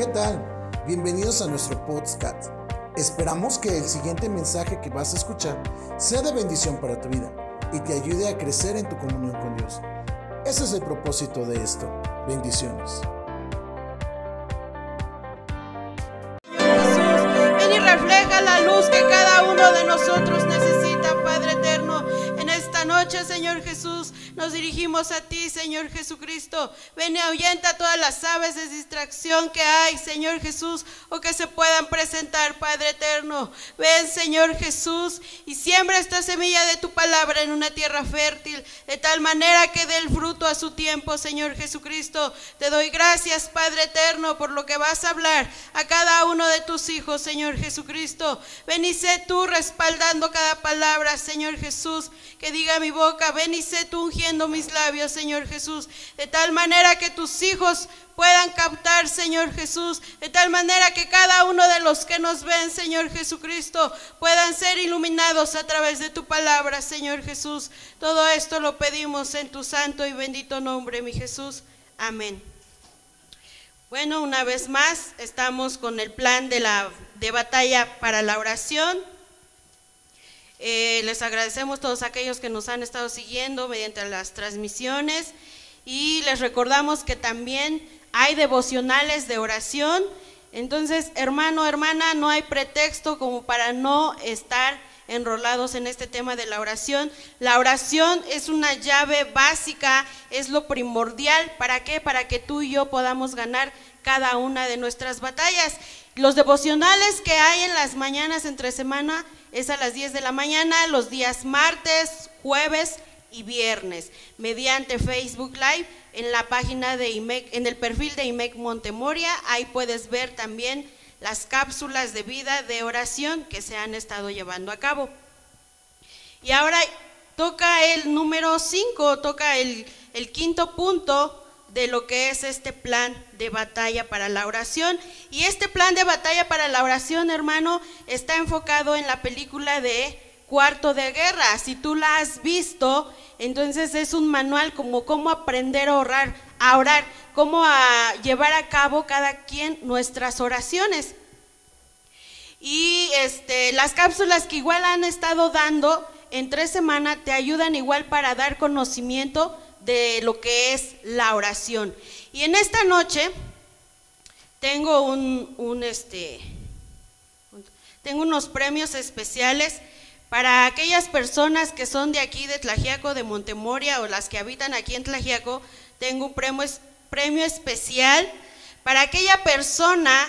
¿Qué tal? Bienvenidos a nuestro podcast. Esperamos que el siguiente mensaje que vas a escuchar sea de bendición para tu vida y te ayude a crecer en tu comunión con Dios. Ese es el propósito de esto. Bendiciones. Jesús, ven y refleja la luz que cada uno de nosotros necesita, Padre eterno. En esta noche, Señor Jesús, nos dirigimos a ti, Señor Jesucristo. Ven y ahuyenta todas las aves de distracción que hay, Señor Jesús, o que se puedan presentar, Padre eterno. Ven, Señor Jesús, y siembra esta semilla de tu palabra en una tierra fértil, de tal manera que dé el fruto a su tiempo, Señor Jesucristo. Te doy gracias, Padre eterno, por lo que vas a hablar a cada uno de tus hijos, Señor Jesucristo. Ven y sé tú respaldando cada palabra, Señor Jesús, que diga mi boca. Ven y sé tú ungiendo mis labios, Señor Jesús, de tal manera que tus hijos puedan captar, Señor Jesús, de tal manera que cada uno de los que nos ven, Señor Jesucristo, puedan ser iluminados a través de tu palabra, Señor Jesús. Todo esto lo pedimos en tu santo y bendito nombre, mi Jesús. Amén. Bueno, una vez más estamos con el plan de la de batalla para la oración. Eh, les agradecemos a todos aquellos que nos han estado siguiendo mediante las transmisiones y les recordamos que también hay devocionales de oración. Entonces, hermano, hermana, no hay pretexto como para no estar enrolados en este tema de la oración. La oración es una llave básica, es lo primordial. ¿Para qué? Para que tú y yo podamos ganar cada una de nuestras batallas. Los devocionales que hay en las mañanas entre semana es a las 10 de la mañana, los días martes, jueves y viernes, mediante Facebook Live en la página de IMEC, en el perfil de IMEC Montemoria. Ahí puedes ver también las cápsulas de vida de oración que se han estado llevando a cabo. Y ahora toca el número 5, toca el, el quinto punto de lo que es este plan de batalla para la oración. Y este plan de batalla para la oración, hermano, está enfocado en la película de Cuarto de Guerra. Si tú la has visto, entonces es un manual como cómo aprender a orar, a orar, cómo a llevar a cabo cada quien nuestras oraciones. Y este, las cápsulas que igual han estado dando en tres semanas te ayudan igual para dar conocimiento de lo que es la oración. Y en esta noche tengo un, este tengo unos premios especiales para aquellas personas que son de aquí de Tlajiaco, de Montemoria o las que habitan aquí en Tlajiaco, tengo un premio, premio especial para aquella persona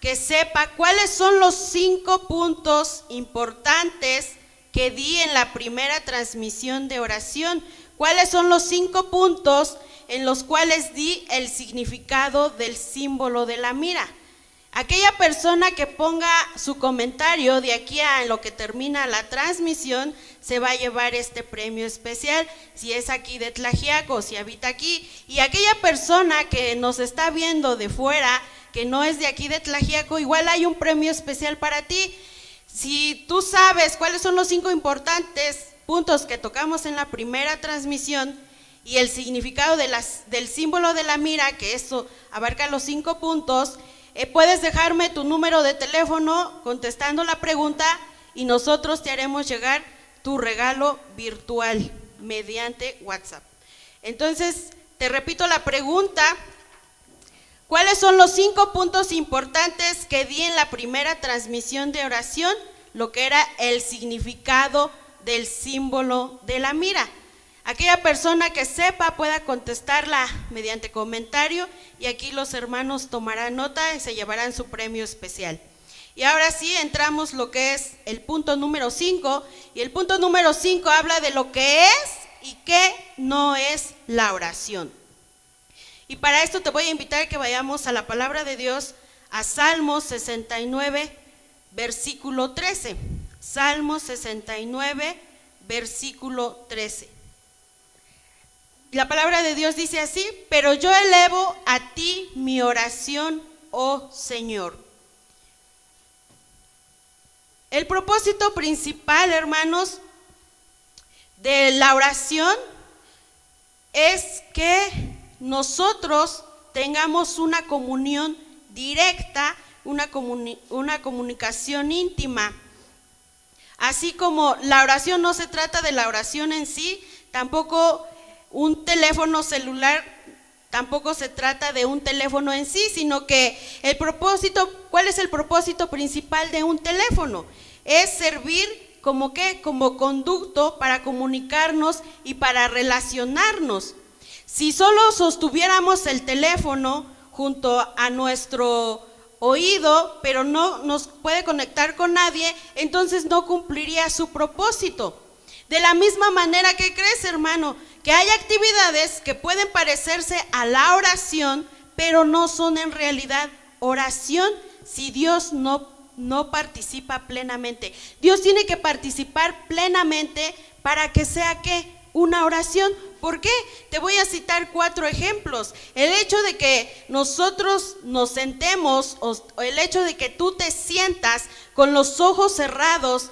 que sepa cuáles son los cinco puntos importantes que di en la primera transmisión de oración. ¿Cuáles son los cinco puntos en los cuales di el significado del símbolo de la mira? Aquella persona que ponga su comentario de aquí a lo que termina la transmisión se va a llevar este premio especial, si es aquí de Tlajiaco, si habita aquí. Y aquella persona que nos está viendo de fuera, que no es de aquí de Tlajiaco, igual hay un premio especial para ti. Si tú sabes cuáles son los cinco importantes puntos que tocamos en la primera transmisión y el significado del símbolo de la mira, que eso abarca los cinco puntos, eh, puedes dejarme tu número de teléfono contestando la pregunta y nosotros te haremos llegar tu regalo virtual mediante WhatsApp. Entonces, te repito la pregunta, ¿cuáles son los cinco puntos importantes que di en la primera transmisión de oración? Lo que era el significado del símbolo de la mira. Aquella persona que sepa pueda contestarla mediante comentario y aquí los hermanos tomarán nota y se llevarán su premio especial. Y ahora sí entramos lo que es el punto número 5 y el punto número 5 habla de lo que es y qué no es la oración. Y para esto te voy a invitar a que vayamos a la palabra de Dios a Salmos 69, versículo 13. Salmo 69, versículo 13. La palabra de Dios dice así, pero yo elevo a ti mi oración, oh Señor. El propósito principal, hermanos, de la oración es que nosotros tengamos una comunión directa, una, una comunicación íntima. Así como la oración no se trata de la oración en sí, tampoco un teléfono celular, tampoco se trata de un teléfono en sí, sino que el propósito, ¿cuál es el propósito principal de un teléfono? Es servir como qué? Como conducto para comunicarnos y para relacionarnos. Si solo sostuviéramos el teléfono junto a nuestro oído, pero no nos puede conectar con nadie, entonces no cumpliría su propósito. De la misma manera que crees, hermano, que hay actividades que pueden parecerse a la oración, pero no son en realidad oración si Dios no, no participa plenamente. Dios tiene que participar plenamente para que sea que una oración. ¿Por qué? Te voy a citar cuatro ejemplos. El hecho de que nosotros nos sentemos, o el hecho de que tú te sientas con los ojos cerrados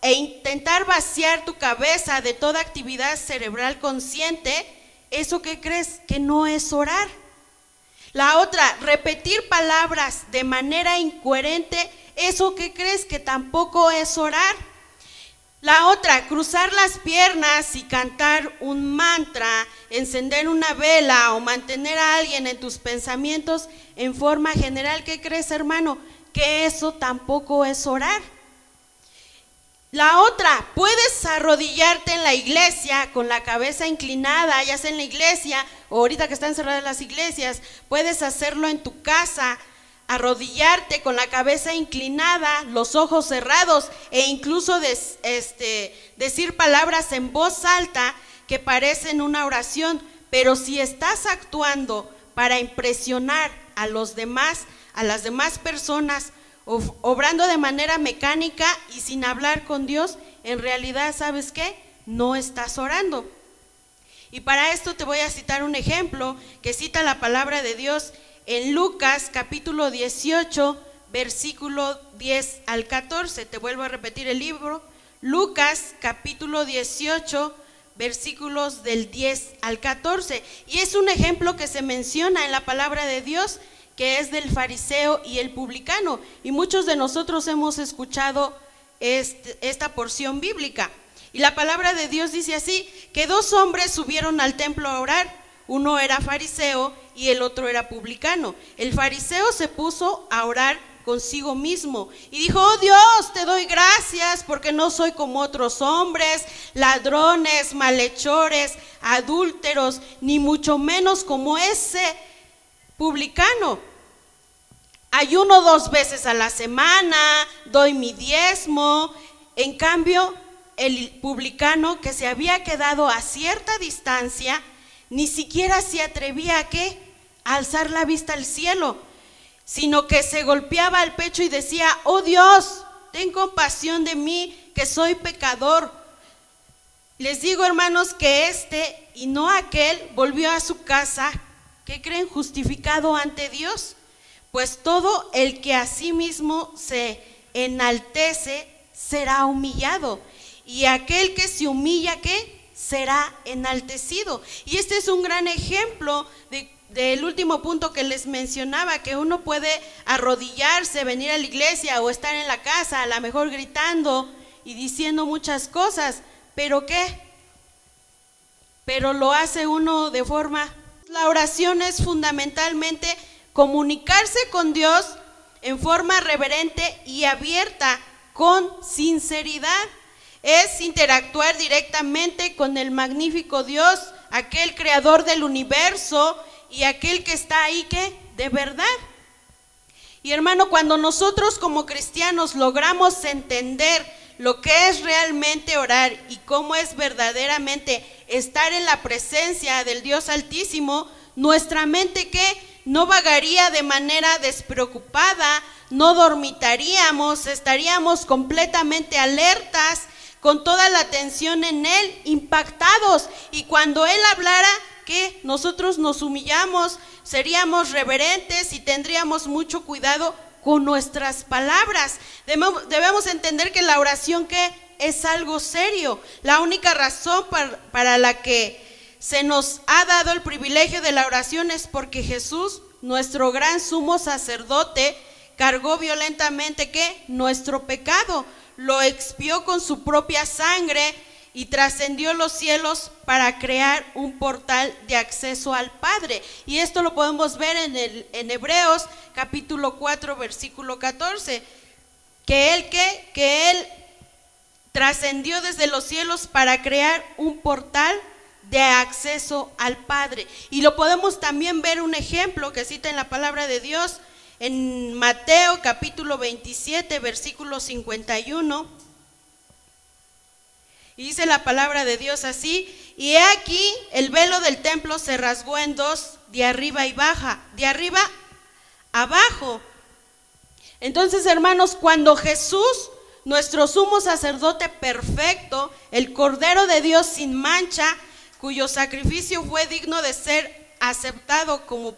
e intentar vaciar tu cabeza de toda actividad cerebral consciente, ¿eso qué crees? Que no es orar. La otra, repetir palabras de manera incoherente, ¿eso qué crees? Que tampoco es orar. La otra, cruzar las piernas y cantar un mantra, encender una vela o mantener a alguien en tus pensamientos en forma general, ¿qué crees hermano? Que eso tampoco es orar. La otra, puedes arrodillarte en la iglesia con la cabeza inclinada, ya sea en la iglesia o ahorita que están cerradas las iglesias, puedes hacerlo en tu casa, arrodillarte con la cabeza inclinada, los ojos cerrados e incluso este, decir palabras en voz alta que parecen una oración, pero si estás actuando para impresionar a los demás, a las demás personas, obrando de manera mecánica y sin hablar con Dios, en realidad, ¿sabes qué? No estás orando. Y para esto te voy a citar un ejemplo que cita la palabra de Dios en Lucas capítulo 18, versículo 10 al 14. Te vuelvo a repetir el libro. Lucas capítulo 18, versículos del 10 al 14. Y es un ejemplo que se menciona en la palabra de Dios que es del fariseo y el publicano. Y muchos de nosotros hemos escuchado este, esta porción bíblica. Y la palabra de Dios dice así, que dos hombres subieron al templo a orar. Uno era fariseo y el otro era publicano. El fariseo se puso a orar consigo mismo y dijo, oh Dios, te doy gracias porque no soy como otros hombres, ladrones, malhechores, adúlteros, ni mucho menos como ese publicano. Ayuno dos veces a la semana, doy mi diezmo. En cambio, el publicano que se había quedado a cierta distancia, ni siquiera se atrevía a qué? alzar la vista al cielo, sino que se golpeaba el pecho y decía, oh Dios, ten compasión de mí, que soy pecador. Les digo, hermanos, que este y no aquel volvió a su casa ¿qué creen? Justificado ante Dios. Pues todo el que a sí mismo se enaltece será humillado. Y aquel que se humilla, ¿qué? Será enaltecido. Y este es un gran ejemplo del último punto que les mencionaba, que uno puede arrodillarse, venir a la iglesia o estar en la casa, a lo mejor gritando y diciendo muchas cosas, pero ¿qué? Pero lo hace uno de forma la oración es fundamentalmente comunicarse con Dios en forma reverente y abierta, con sinceridad. Es interactuar directamente con el magnífico Dios, aquel creador del universo y aquel que está ahí que de verdad. Y hermano, cuando nosotros como cristianos logramos entender lo que es realmente orar y cómo es verdaderamente estar en la presencia del Dios Altísimo, nuestra mente que no vagaría de manera despreocupada, no dormitaríamos, estaríamos completamente alertas, con toda la atención en Él, impactados. Y cuando Él hablara, que nosotros nos humillamos, seríamos reverentes y tendríamos mucho cuidado con nuestras palabras. Debemos, entender que la oración que es algo serio. La única razón para, la que se nos ha dado el privilegio de la oración es porque Jesús nuestro gran sumo sacerdote, cargó violentamente que nuestro pecado, lo expió con su propia sangre y trascendió los cielos para crear un portal de acceso al Padre. Y esto lo podemos ver en, el, en Hebreos capítulo 4, versículo 14, que él que, que él trascendió desde los cielos para crear un portal de acceso al Padre. Y lo podemos también ver un ejemplo que cita en la palabra de Dios en Mateo capítulo 27, versículo 51 y dice la palabra de Dios así, y he aquí el velo del templo se rasgó en dos, de arriba y baja, de arriba abajo. Entonces, hermanos, cuando Jesús, nuestro sumo sacerdote perfecto, el Cordero de Dios sin mancha, cuyo sacrificio fue digno de ser aceptado como,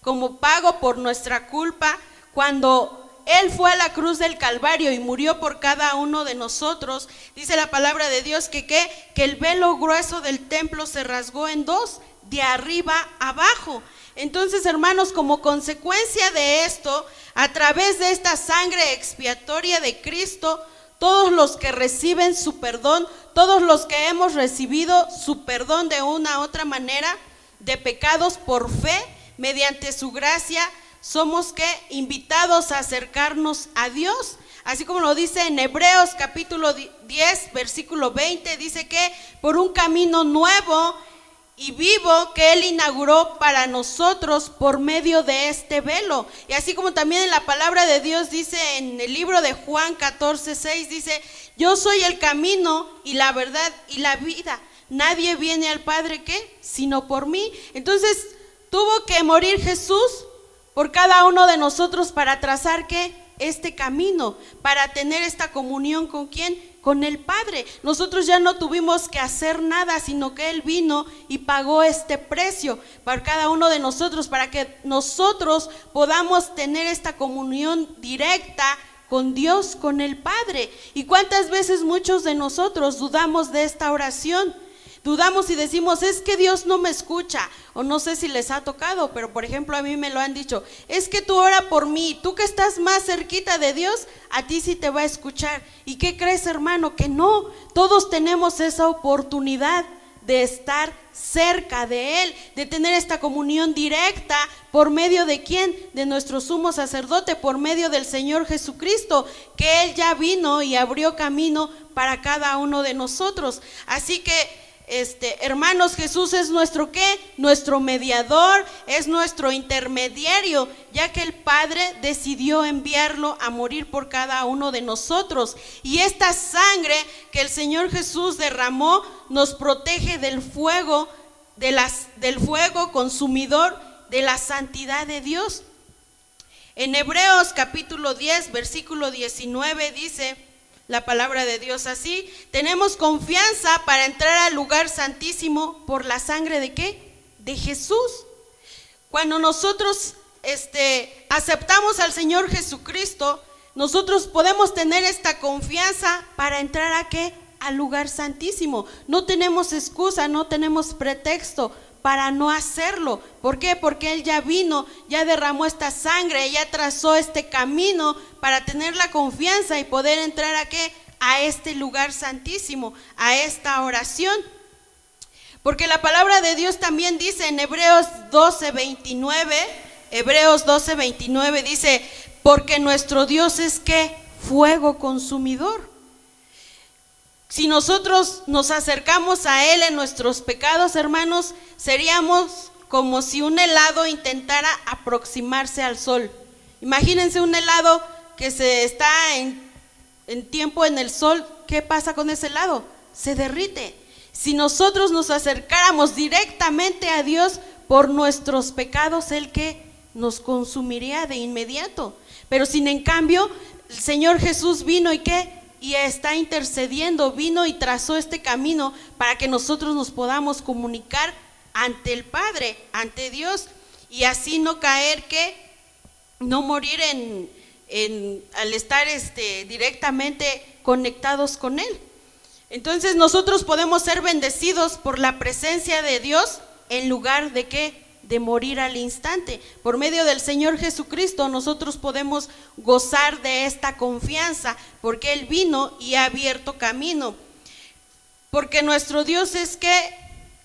como pago por nuestra culpa, cuando él fue a la cruz del Calvario y murió por cada uno de nosotros. Dice la palabra de Dios que, que el velo grueso del templo se rasgó en dos, de arriba abajo. Entonces, hermanos, como consecuencia de esto, a través de esta sangre expiatoria de Cristo, todos los que reciben su perdón, todos los que hemos recibido su perdón de una u otra manera, de pecados por fe, mediante su gracia, somos que invitados a acercarnos a Dios. Así como lo dice en Hebreos capítulo 10, versículo 20, dice que por un camino nuevo y vivo que Él inauguró para nosotros por medio de este velo. Y así como también en la palabra de Dios dice en el libro de Juan 14, 6, dice, yo soy el camino y la verdad y la vida. Nadie viene al Padre que, sino por mí. Entonces tuvo que morir Jesús por cada uno de nosotros para trazar qué? Este camino, para tener esta comunión con quién? Con el Padre. Nosotros ya no tuvimos que hacer nada, sino que Él vino y pagó este precio para cada uno de nosotros, para que nosotros podamos tener esta comunión directa con Dios, con el Padre. ¿Y cuántas veces muchos de nosotros dudamos de esta oración? Dudamos y decimos, es que Dios no me escucha. O no sé si les ha tocado, pero por ejemplo a mí me lo han dicho, es que tú ora por mí, tú que estás más cerquita de Dios, a ti sí te va a escuchar. ¿Y qué crees hermano? Que no, todos tenemos esa oportunidad de estar cerca de Él, de tener esta comunión directa por medio de quién? De nuestro sumo sacerdote, por medio del Señor Jesucristo, que Él ya vino y abrió camino para cada uno de nosotros. Así que este, hermanos, Jesús es nuestro qué? Nuestro mediador, es nuestro intermediario, ya que el Padre decidió enviarlo a morir por cada uno de nosotros. Y esta sangre que el Señor Jesús derramó nos protege del fuego, del fuego consumidor de la santidad de Dios. En Hebreos capítulo 10, versículo 19 dice, la palabra de Dios así. Tenemos confianza para entrar al lugar santísimo por la sangre de qué? De Jesús. Cuando nosotros este, aceptamos al Señor Jesucristo, nosotros podemos tener esta confianza para entrar a qué? Al lugar santísimo. No tenemos excusa, no tenemos pretexto para no hacerlo. ¿Por qué? Porque Él ya vino, ya derramó esta sangre, ya trazó este camino para tener la confianza y poder entrar a qué? A este lugar santísimo, a esta oración. Porque la palabra de Dios también dice en Hebreos 12, 29, Hebreos 12, 29 dice, porque nuestro Dios es que fuego consumidor. Si nosotros nos acercamos a Él en nuestros pecados, hermanos, seríamos como si un helado intentara aproximarse al sol. Imagínense un helado que se está en, tiempo en el sol, ¿qué pasa con ese helado? Se derrite. Si nosotros nos acercáramos directamente a Dios por nuestros pecados, Él que nos consumiría de inmediato. Pero sin en cambio, el Señor Jesús vino y qué? Y está intercediendo, vino y trazó este camino para que nosotros nos podamos comunicar ante el Padre, ante Dios, y así no caer que, no morir en, en, al estar este, directamente conectados con Él. Entonces nosotros podemos ser bendecidos por la presencia de Dios en lugar de qué? De morir al instante. Por medio del Señor Jesucristo nosotros podemos gozar de esta confianza, porque Él vino y ha abierto camino. Porque nuestro Dios es que,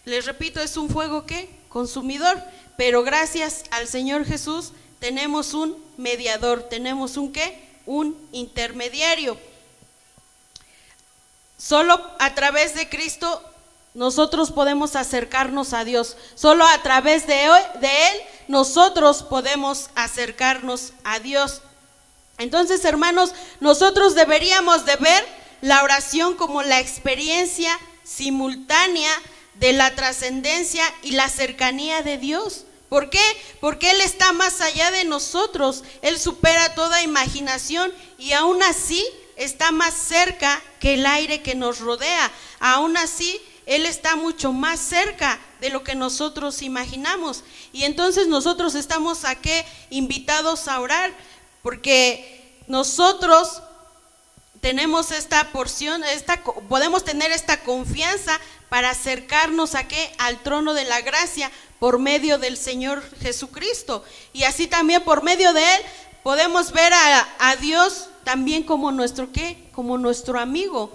les repito, es un fuego que consumidor, pero gracias al Señor Jesús tenemos un mediador, tenemos un qué? Un intermediario. Solo a través de Cristo nosotros podemos acercarnos a Dios. Solo a través de, Él nosotros podemos acercarnos a Dios. Entonces, hermanos, nosotros deberíamos de ver la oración como la experiencia simultánea de la trascendencia y la cercanía de Dios. ¿Por qué? Porque Él está más allá de nosotros, Él supera toda imaginación y aún así está más cerca que el aire que nos rodea. Aún así, Él está mucho más cerca de lo que nosotros imaginamos. Y entonces nosotros estamos aquí invitados a orar, porque nosotros tenemos esta porción, esta, podemos tener esta confianza para acercarnos a qué? Al trono de la gracia por medio del Señor Jesucristo. Y así también por medio de Él podemos ver a, a Dios también como nuestro qué? Como nuestro amigo.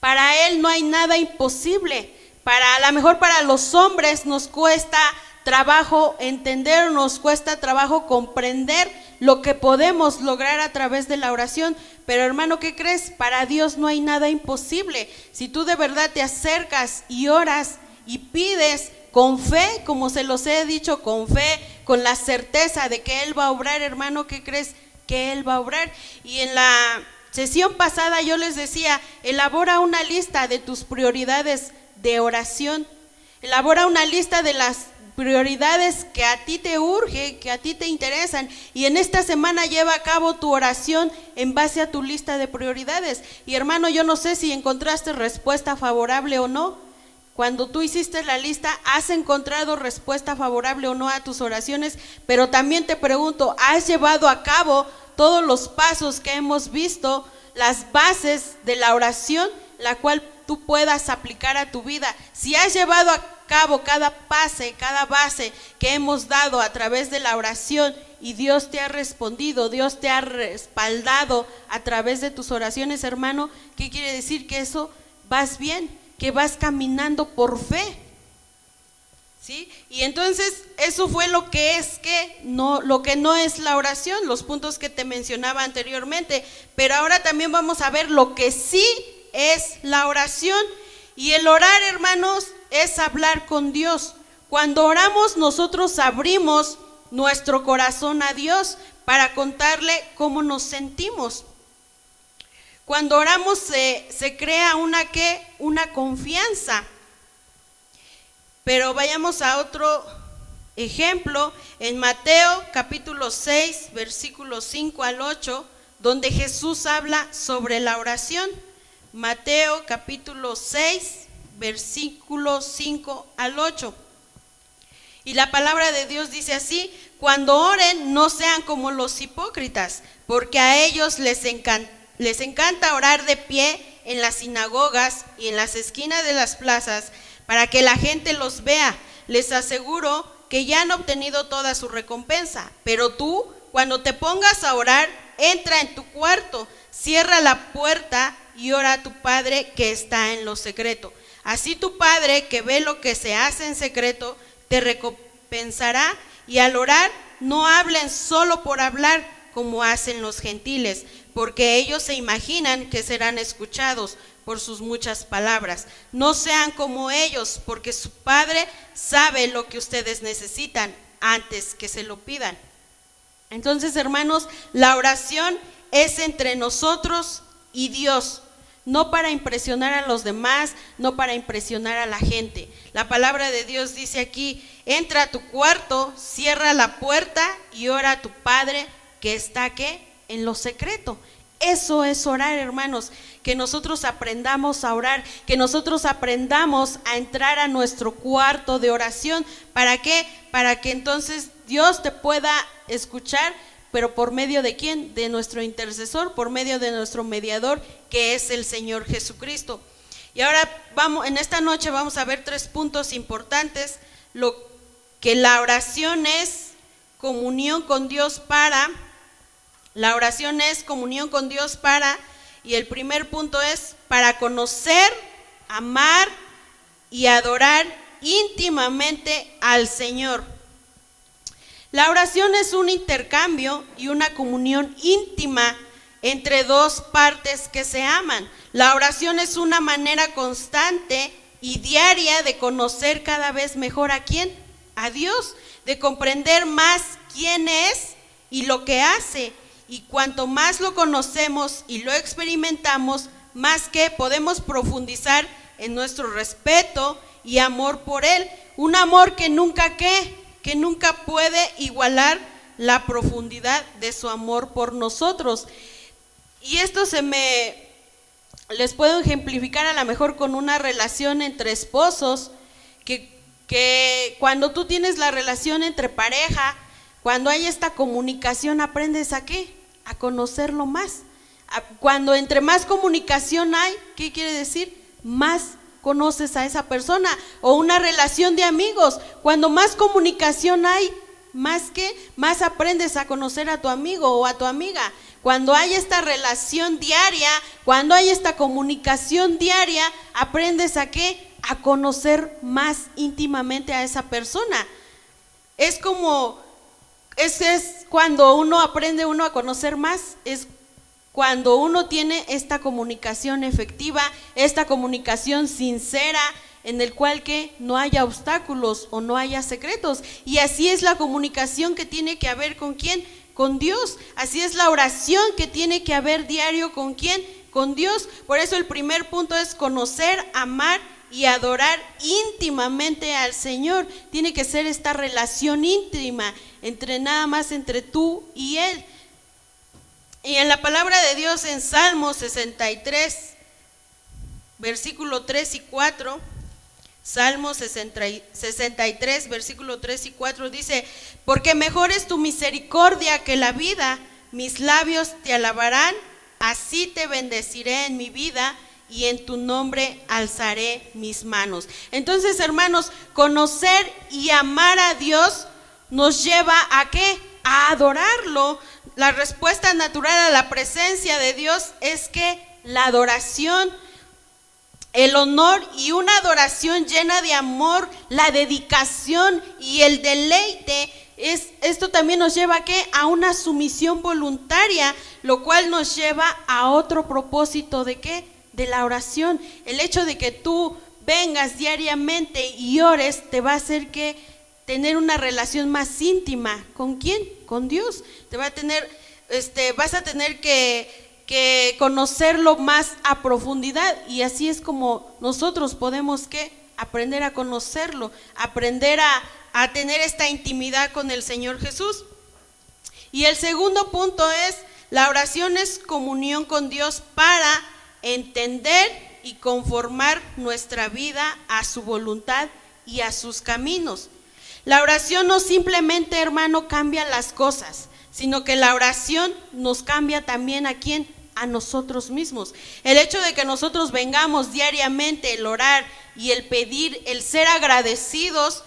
Para Él no hay nada imposible. Para a lo mejor para los hombres nos cuesta trabajo entender, nos cuesta trabajo comprender lo que podemos lograr a través de la oración. Pero hermano, ¿qué crees? Para Dios no hay nada imposible. Si tú de verdad te acercas y oras y pides con fe, como se los he dicho, con fe, con la certeza de que Él va a obrar, hermano, ¿qué crees? Que Él va a obrar. Y en la sesión pasada yo les decía, elabora una lista de tus prioridades de oración. Elabora una lista de las prioridades que a ti te urge, que a ti te interesan. Y en esta semana lleva a cabo tu oración en base a tu lista de prioridades. Y hermano, yo no sé si encontraste respuesta favorable o no. Cuando tú hiciste la lista, ¿has encontrado respuesta favorable o no a tus oraciones? Pero también te pregunto, ¿has llevado a cabo todos los pasos que hemos visto, las bases de la oración, la cual tú puedas aplicar a tu vida? Si has llevado a cabo cada pase, cada base que hemos dado a través de la oración y Dios te ha respondido, Dios te ha respaldado a través de tus oraciones, hermano, ¿qué quiere decir? Que eso vas bien, que vas caminando por fe. ¿Sí? Y entonces eso fue lo que es que no lo que no es la oración, los puntos que te mencionaba anteriormente, pero ahora también vamos a ver lo que sí es la oración y el orar, hermanos, es hablar con Dios. Cuando oramos nosotros abrimos nuestro corazón a Dios para contarle cómo nos sentimos. Cuando oramos se, se crea una qué? Una confianza. Pero vayamos a otro ejemplo en Mateo capítulo 6, versículos 5 al 8, donde Jesús habla sobre la oración. Mateo capítulo 6, versículo 5 al 8. Y la palabra de Dios dice así, cuando oren no sean como los hipócritas, porque a ellos les encanta, les encanta orar de pie en las sinagogas y en las esquinas de las plazas para que la gente los vea. Les aseguro que ya han obtenido toda su recompensa, pero tú, cuando te pongas a orar, entra en tu cuarto, cierra la puerta y ora a tu Padre que está en lo secreto Así tu Padre que ve lo que se hace en secreto, te recompensará y al orar no hablen solo por hablar como hacen los gentiles, porque ellos se imaginan que serán escuchados por sus muchas palabras. No sean como ellos, porque su Padre sabe lo que ustedes necesitan antes que se lo pidan. Entonces, hermanos, la oración es entre nosotros y Dios no para impresionar a los demás, no para impresionar a la gente. La palabra de Dios dice aquí, entra a tu cuarto, cierra la puerta y ora a tu Padre que está aquí en lo secreto. Eso es orar, hermanos, que nosotros aprendamos a orar, que nosotros aprendamos a entrar a nuestro cuarto de oración. ¿Para qué? Para que entonces Dios te pueda escuchar pero por medio de quién? De nuestro intercesor, por medio de nuestro mediador, que es el Señor Jesucristo. Y ahora vamos, en esta noche vamos a ver tres puntos importantes. Lo que la oración es comunión con Dios para, la oración es comunión con Dios para, y el primer punto es para conocer, amar y adorar íntimamente al Señor. La oración es un intercambio y una comunión íntima entre dos partes que se aman. La oración es una manera constante y diaria de conocer cada vez mejor a quién, a Dios, de comprender más quién es y lo que hace. Y cuanto más lo conocemos y lo experimentamos, más que podemos profundizar en nuestro respeto y amor por Él. Un amor que nunca qué, que nunca puede igualar la profundidad de su amor por nosotros. Y esto se me les puedo ejemplificar a lo mejor con una relación entre esposos, que, que cuando tú tienes la relación entre pareja, cuando hay esta comunicación, aprendes a qué? A conocerlo más. Cuando entre más comunicación hay, ¿qué quiere decir? Más conoces a esa persona. O una relación de amigos. Cuando más comunicación hay, más que, más aprendes a conocer a tu amigo o a tu amiga. Cuando hay esta relación diaria, cuando hay esta comunicación diaria, aprendes a qué? A conocer más íntimamente a esa persona. Es como, ese es cuando uno aprende uno a conocer más, es cuando uno tiene esta comunicación efectiva, esta comunicación sincera, en el cual que no haya obstáculos o no haya secretos. Y así es la comunicación que tiene que haber con quién, con Dios. Así es la oración que tiene que haber diario con quién, con Dios. Por eso el primer punto es conocer, amar y adorar íntimamente al Señor. Tiene que ser esta relación íntima entre nada más entre tú y Él. Y en la palabra de Dios en Salmo 63, versículo 3 y 4, Salmo 63, versículo 3 y 4 dice, porque mejor es tu misericordia que la vida, mis labios te alabarán, así te bendeciré en mi vida y en tu nombre alzaré mis manos. Entonces, hermanos, conocer y amar a Dios nos lleva a qué? A adorarlo. La respuesta natural a la presencia de Dios es que la adoración el honor y una adoración llena de amor, la dedicación y el deleite. Es, esto también nos lleva a, a una sumisión voluntaria, lo cual nos lleva a otro propósito de qué? De la oración. El hecho de que tú vengas diariamente y ores te va a hacer que tener una relación más íntima. ¿Con quién? Con Dios. Te va a tener, este, vas a tener que que conocerlo más a profundidad y así es como nosotros podemos que aprender a conocerlo, aprender a, a tener esta intimidad con el Señor Jesús. Y el segundo punto es, la oración es comunión con Dios para entender y conformar nuestra vida a su voluntad y a sus caminos. La oración no simplemente, hermano, cambia las cosas, sino que la oración nos cambia también a quién? a nosotros mismos. El hecho de que nosotros vengamos diariamente el orar y el pedir, el ser agradecidos,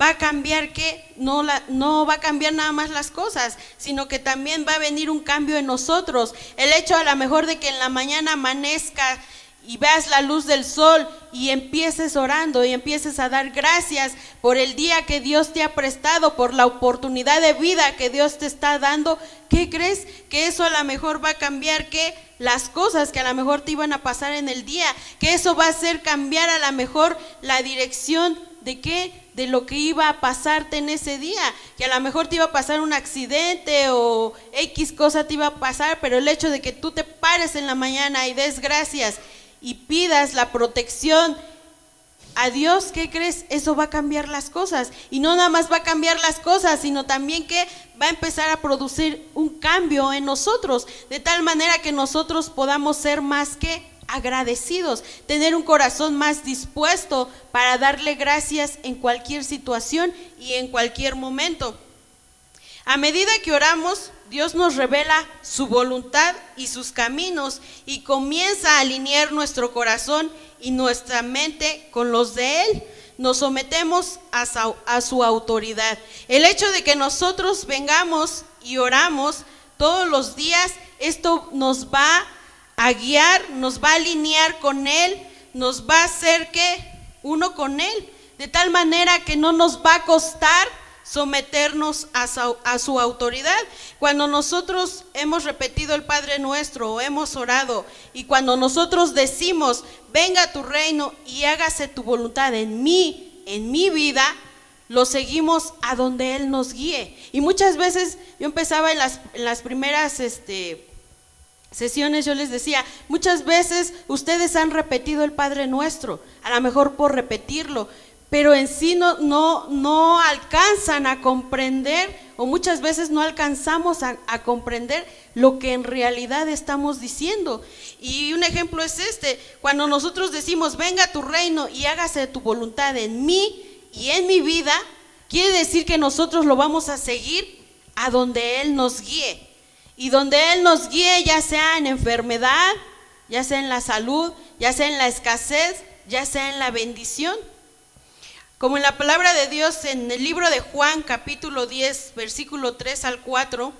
va a cambiar que no, la, no va a cambiar nada más las cosas, sino que también va a venir un cambio en nosotros. El hecho a lo mejor de que en la mañana amanezca y veas la luz del sol y empieces orando y empieces a dar gracias por el día que Dios te ha prestado, por la oportunidad de vida que Dios te está dando, ¿qué crees? Que eso a lo mejor va a cambiar que las cosas que a lo mejor te iban a pasar en el día, que eso va a hacer cambiar a lo mejor la dirección de qué? De lo que iba a pasarte en ese día, que a lo mejor te iba a pasar un accidente o X cosa te iba a pasar, pero el hecho de que tú te pares en la mañana y des gracias y pidas la protección a Dios, ¿qué crees? Eso va a cambiar las cosas. Y no nada más va a cambiar las cosas, sino también que va a empezar a producir un cambio en nosotros, de tal manera que nosotros podamos ser más que agradecidos, tener un corazón más dispuesto para darle gracias en cualquier situación y en cualquier momento. A medida que oramos, Dios nos revela su voluntad y sus caminos y comienza a alinear nuestro corazón y nuestra mente con los de Él. nos sometemos a su, autoridad. El hecho de que nosotros vengamos y oramos todos los días, esto nos va a guiar, nos va a alinear con Él, nos va a hacer que uno con Él, de tal manera que no nos va a costar someternos a su, autoridad. Cuando nosotros hemos repetido el Padre nuestro o hemos orado y cuando nosotros decimos, venga tu reino y hágase tu voluntad en mí, en mi vida, lo seguimos a donde Él nos guíe. Y muchas veces yo empezaba en las, en las primeras este, sesiones, yo les decía, muchas veces ustedes han repetido el Padre nuestro, a lo mejor por repetirlo, pero en sí no, no, no alcanzan a comprender o muchas veces no alcanzamos a, a, comprender lo que en realidad estamos diciendo. Y un ejemplo es este, cuando nosotros decimos, venga tu reino y hágase tu voluntad en mí y en mi vida, quiere decir que nosotros lo vamos a seguir a donde Él nos guíe. Y donde Él nos guíe, ya sea en enfermedad, ya sea en la salud, ya sea en la escasez, ya sea en la bendición. Como en la palabra de Dios en el libro de Juan capítulo 10, versículo 3 al 4,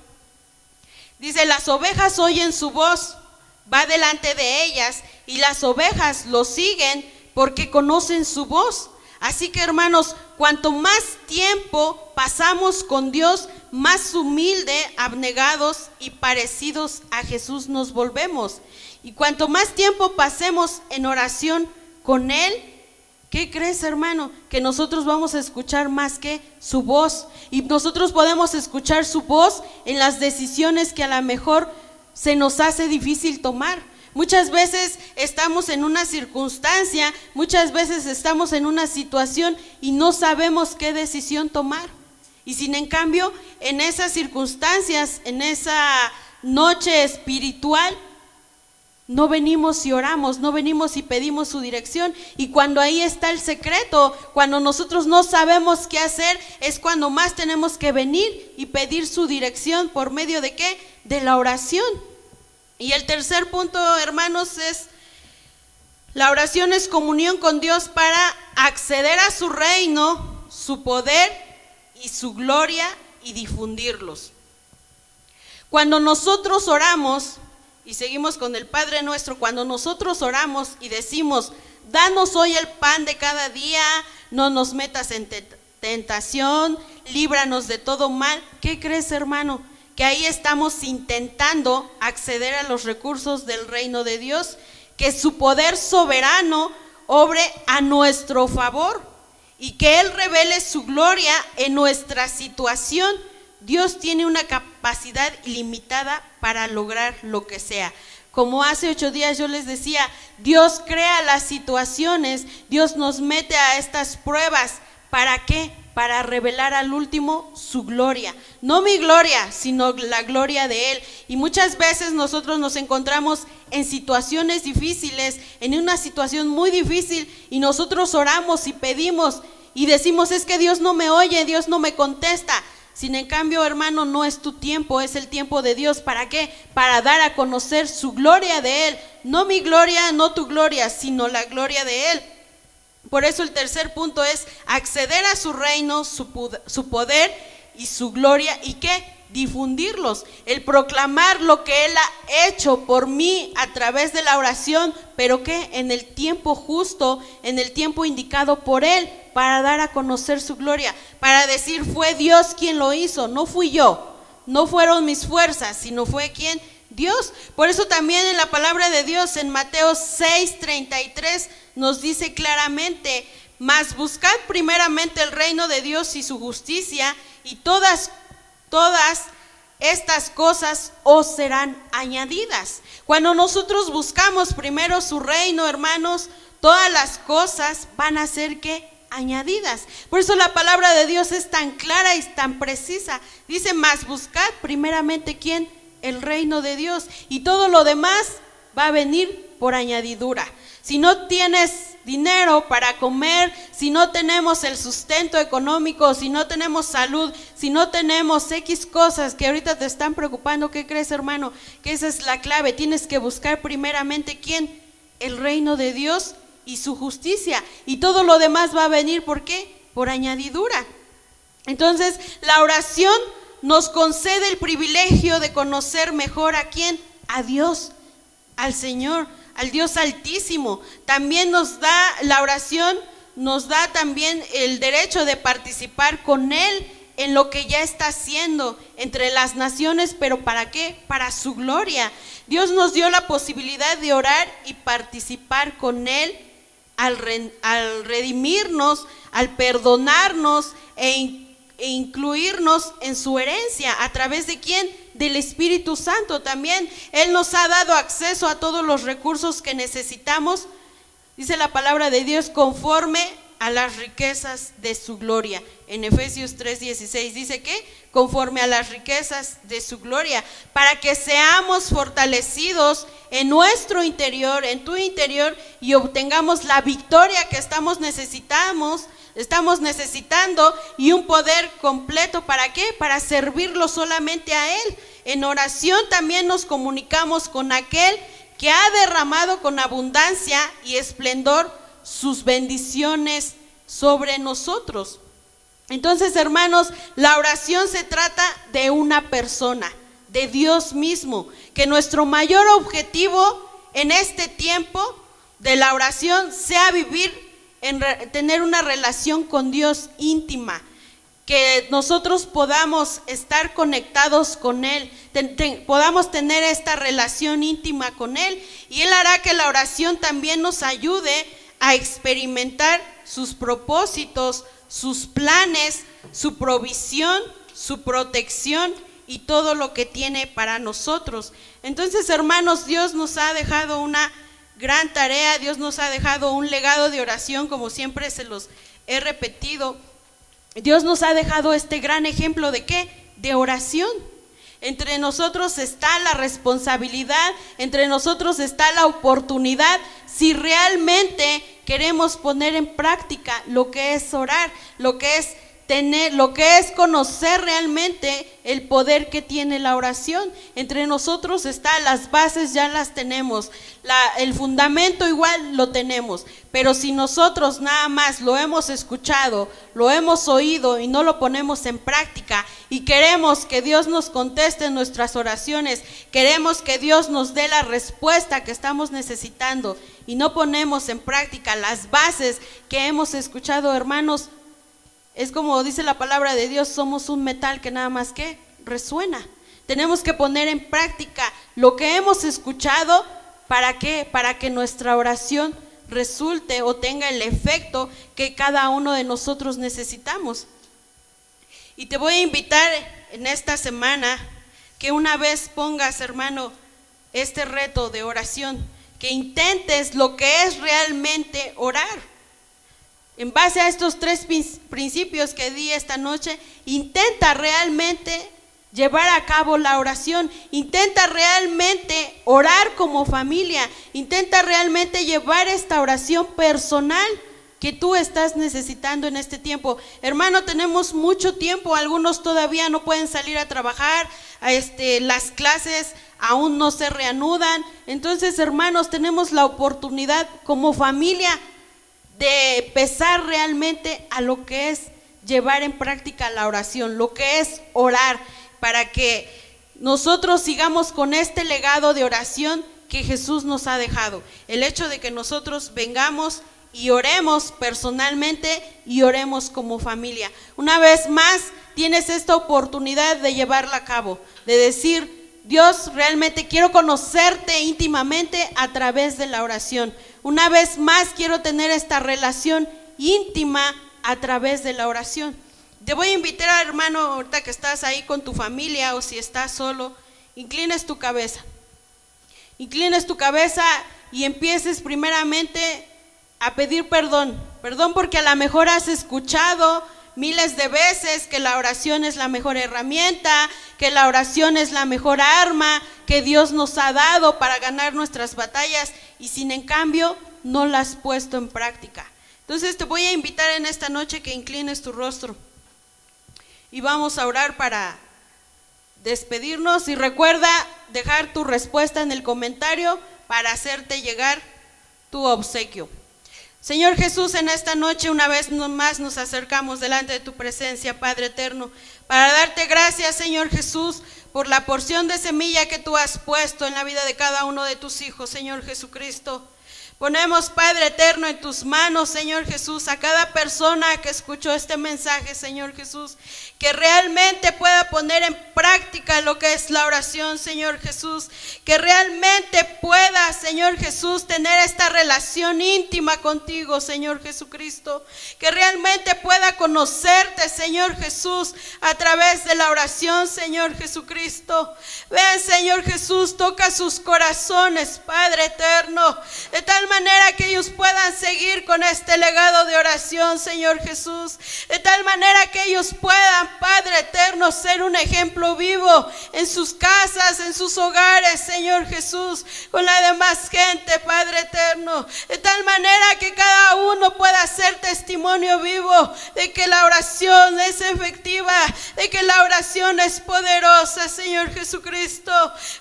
dice, las ovejas oyen su voz, va delante de ellas y las ovejas lo siguen porque conocen su voz. Así que hermanos, cuanto más tiempo pasamos con Dios, más humilde, abnegados y parecidos a Jesús nos volvemos. Y cuanto más tiempo pasemos en oración con Él, ¿Qué crees, hermano? Que nosotros vamos a escuchar más que su voz. Y nosotros podemos escuchar su voz en las decisiones que a lo mejor se nos hace difícil tomar. Muchas veces estamos en una circunstancia, muchas veces estamos en una situación y no sabemos qué decisión tomar. Y sin en cambio, en esas circunstancias, en esa noche espiritual, no venimos y oramos, no venimos y pedimos su dirección. Y cuando ahí está el secreto, cuando nosotros no sabemos qué hacer, es cuando más tenemos que venir y pedir su dirección por medio de qué? De la oración. Y el tercer punto, hermanos, es la oración es comunión con Dios para acceder a su reino, su poder y su gloria y difundirlos. Cuando nosotros oramos, y seguimos con el Padre nuestro, cuando nosotros oramos y decimos, danos hoy el pan de cada día, no nos metas en tentación, líbranos de todo mal, ¿qué crees hermano? Que ahí estamos intentando acceder a los recursos del reino de Dios, que su poder soberano obre a nuestro favor y que Él revele su gloria en nuestra situación Dios tiene una capacidad ilimitada para lograr lo que sea. Como hace ocho días yo les decía, Dios crea las situaciones, Dios nos mete a estas pruebas. ¿Para qué? Para revelar al último su gloria. No mi gloria, sino la gloria de Él. Y muchas veces nosotros nos encontramos en situaciones difíciles, en una situación muy difícil, y nosotros oramos y pedimos y decimos, es que Dios no me oye, Dios no me contesta. Sin en cambio, hermano, no es tu tiempo, es el tiempo de Dios. ¿Para qué? Para dar a conocer su gloria de Él. No mi gloria, no tu gloria, sino la gloria de Él. Por eso el tercer punto es acceder a su reino, su, poder y su gloria. ¿Y qué? difundirlos, el proclamar lo que Él ha hecho por mí a través de la oración, pero que en el tiempo justo, en el tiempo indicado por Él, para dar a conocer su gloria, para decir fue Dios quien lo hizo, no fui yo, no fueron mis fuerzas, sino fue quien Dios. Por eso también en la palabra de Dios en Mateo 6:33 nos dice claramente, mas buscad primeramente el reino de Dios y su justicia y todas todas estas cosas os serán añadidas. Cuando nosotros buscamos primero su reino, hermanos, todas las cosas van a ser que añadidas. Por eso la palabra de Dios es tan clara y tan precisa. Dice, más buscad primeramente quién? El reino de Dios. Y todo lo demás va a venir por añadidura. Si no tienes dinero para comer, si no tenemos el sustento económico, si no tenemos salud, si no tenemos X cosas que ahorita te están preocupando, ¿qué crees hermano? Que esa es la clave. Tienes que buscar primeramente quién? El reino de Dios y su justicia. Y todo lo demás va a venir, ¿por qué? Por añadidura. Entonces, la oración nos concede el privilegio de conocer mejor a quién, a Dios, al Señor, al Dios altísimo. También nos da la oración, nos da también el derecho de participar con Él en lo que ya está haciendo entre las naciones, pero ¿para qué? Para su gloria. Dios nos dio la posibilidad de orar y participar con Él al, al redimirnos, al perdonarnos e, e incluirnos en su herencia. ¿A través de quién? Del Espíritu Santo también. Él nos ha dado acceso a todos los recursos que necesitamos, dice la palabra de Dios, conforme a las riquezas de su gloria. En Efesios 3:16 dice que conforme a las riquezas de su gloria, para que seamos fortalecidos en nuestro interior, en tu interior, y obtengamos la victoria que estamos necesitamos, estamos necesitando, y un poder completo, ¿para qué? Para servirlo solamente a Él. En oración también nos comunicamos con aquel que ha derramado con abundancia y esplendor sus bendiciones sobre nosotros. Entonces, hermanos, la oración se trata de una persona, de Dios mismo, que nuestro mayor objetivo en este tiempo de la oración sea vivir, en tener una relación con Dios íntima, que nosotros podamos estar conectados con Él, podamos tener esta relación íntima con Él, y Él hará que la oración también nos ayude a experimentar sus propósitos, sus planes, su provisión, su protección y todo lo que tiene para nosotros. Entonces, hermanos, Dios nos ha dejado una gran tarea, Dios nos ha dejado un legado de oración, como siempre se los he repetido. Dios nos ha dejado este gran ejemplo de qué? De oración. Entre nosotros está la responsabilidad, entre nosotros está la oportunidad, si realmente queremos poner en práctica lo que es orar, lo que es tener, lo que es conocer realmente el poder que tiene la oración. Entre nosotros está, las bases ya las tenemos, el fundamento igual lo tenemos, pero si nosotros nada más lo hemos escuchado, lo hemos oído y no lo ponemos en práctica y queremos que Dios nos conteste nuestras oraciones, queremos que Dios nos dé la respuesta que estamos necesitando y no ponemos en práctica las bases que hemos escuchado, hermanos, es como dice la palabra de Dios, somos un metal que nada más que resuena. Tenemos que poner en práctica lo que hemos escuchado, ¿para qué? Para que nuestra oración resulte o tenga el efecto que cada uno de nosotros necesitamos. Y te voy a invitar en esta semana que una vez pongas, hermano, este reto de oración, que intentes lo que es realmente orar. En base a estos tres principios que di esta noche, intenta realmente llevar a cabo la oración, intenta realmente orar como familia, intenta realmente llevar esta oración personal que tú estás necesitando en este tiempo. Hermano, tenemos mucho tiempo, algunos todavía no pueden salir a trabajar, este, las clases aún no se reanudan. Entonces, hermanos, tenemos la oportunidad como familia de pesar realmente a lo que es llevar en práctica la oración, lo que es orar, para que nosotros sigamos con este legado de oración que Jesús nos ha dejado. El hecho de que nosotros vengamos y oremos personalmente y oremos como familia. Una vez más, tienes esta oportunidad de llevarla a cabo, de decir, Dios, realmente quiero conocerte íntimamente a través de la oración. Una vez más quiero tener esta relación íntima a través de la oración. Te voy a invitar, hermano, ahorita que estás ahí con tu familia o si estás solo, inclines tu cabeza. Inclines tu cabeza y empieces primeramente a pedir perdón. Perdón porque a lo mejor has escuchado miles de veces que la oración es la mejor herramienta, que la oración es la mejor arma que Dios nos ha dado para ganar nuestras batallas y sin en cambio no la has puesto en práctica. Entonces te voy a invitar en esta noche que inclines tu rostro y vamos a orar para despedirnos y recuerda dejar tu respuesta en el comentario para hacerte llegar tu obsequio. Señor Jesús, en esta noche una vez más nos acercamos delante de tu presencia, Padre eterno, para darte gracias, Señor Jesús, por la porción de semilla que tú has puesto en la vida de cada uno de tus hijos, Señor Jesucristo. Ponemos, Padre eterno, en tus manos, Señor Jesús, a cada persona que escuchó este mensaje, Señor Jesús, que realmente pueda poner en práctica lo que es la oración, Señor Jesús, que realmente pueda, Señor Jesús, tener esta relación íntima contigo, Señor Jesucristo, que realmente pueda conocerte, Señor Jesús, a través de la oración, Señor Jesucristo. Ven, Señor Jesús, toca sus corazones, Padre eterno, de tal manera que ellos puedan seguir con este legado de oración, Señor Jesús, de tal manera que ellos puedan Padre eterno, ser un ejemplo vivo en sus casas, en sus hogares, Señor Jesús, con la demás gente, Padre eterno. De tal manera que cada uno pueda ser testimonio vivo de que la oración es efectiva, de que la oración es poderosa, Señor Jesucristo.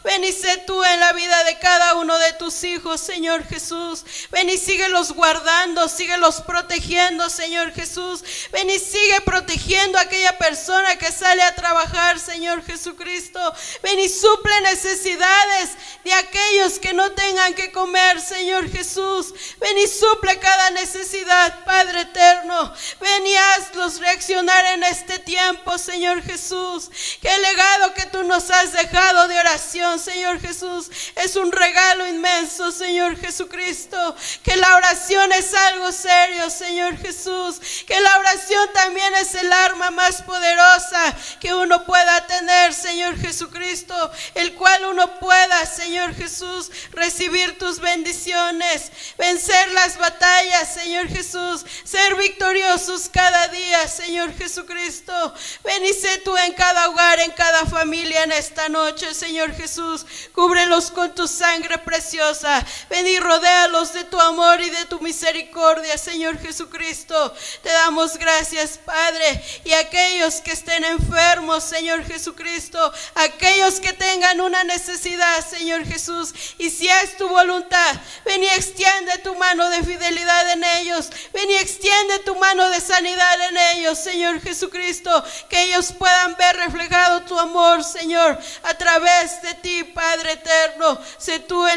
Ven y sé tú en la vida de cada uno de tus hijos, Señor Jesús. Ven y síguelos guardando, síguelos protegiendo, Señor Jesús. Ven y sigue protegiendo a aquella persona que sale a trabajar, Señor Jesucristo. Ven y suple necesidades de aquellos que no tengan que comer, Señor Jesús. Ven y suple cada necesidad, Padre en este tiempo, Señor Jesús. Que el legado que tú nos has dejado de oración, Señor Jesús, es un regalo inmenso, Señor Jesucristo. Que la oración es algo serio, Señor Jesús. Que la oración también es el arma más poderosa que uno pueda tener, Señor Jesucristo, el cual uno pueda, Señor Jesús, recibir tus bendiciones, vencer las batallas, Señor Jesús, ser victoriosos cada día, Señor Jesucristo. Benice tú en cada hogar, en cada familia en esta noche, Señor Jesús. Cúbrelos con tu sangre preciosa. Ven y rodéalos de tu amor y de tu misericordia, Señor Jesucristo. Te damos gracias, Padre, y aquellos que estén enfermos, Señor Jesucristo, aquellos que tengan una necesidad, Señor Jesús, y si es tu voluntad, ven y extiende tu mano de fidelidad en ellos, ven y extiende tu mano de sanidad en ellos, Señor Jesucristo, que ellos puedan ver reflejado tu amor, Señor, a través de ti, Padre eterno, sé tú el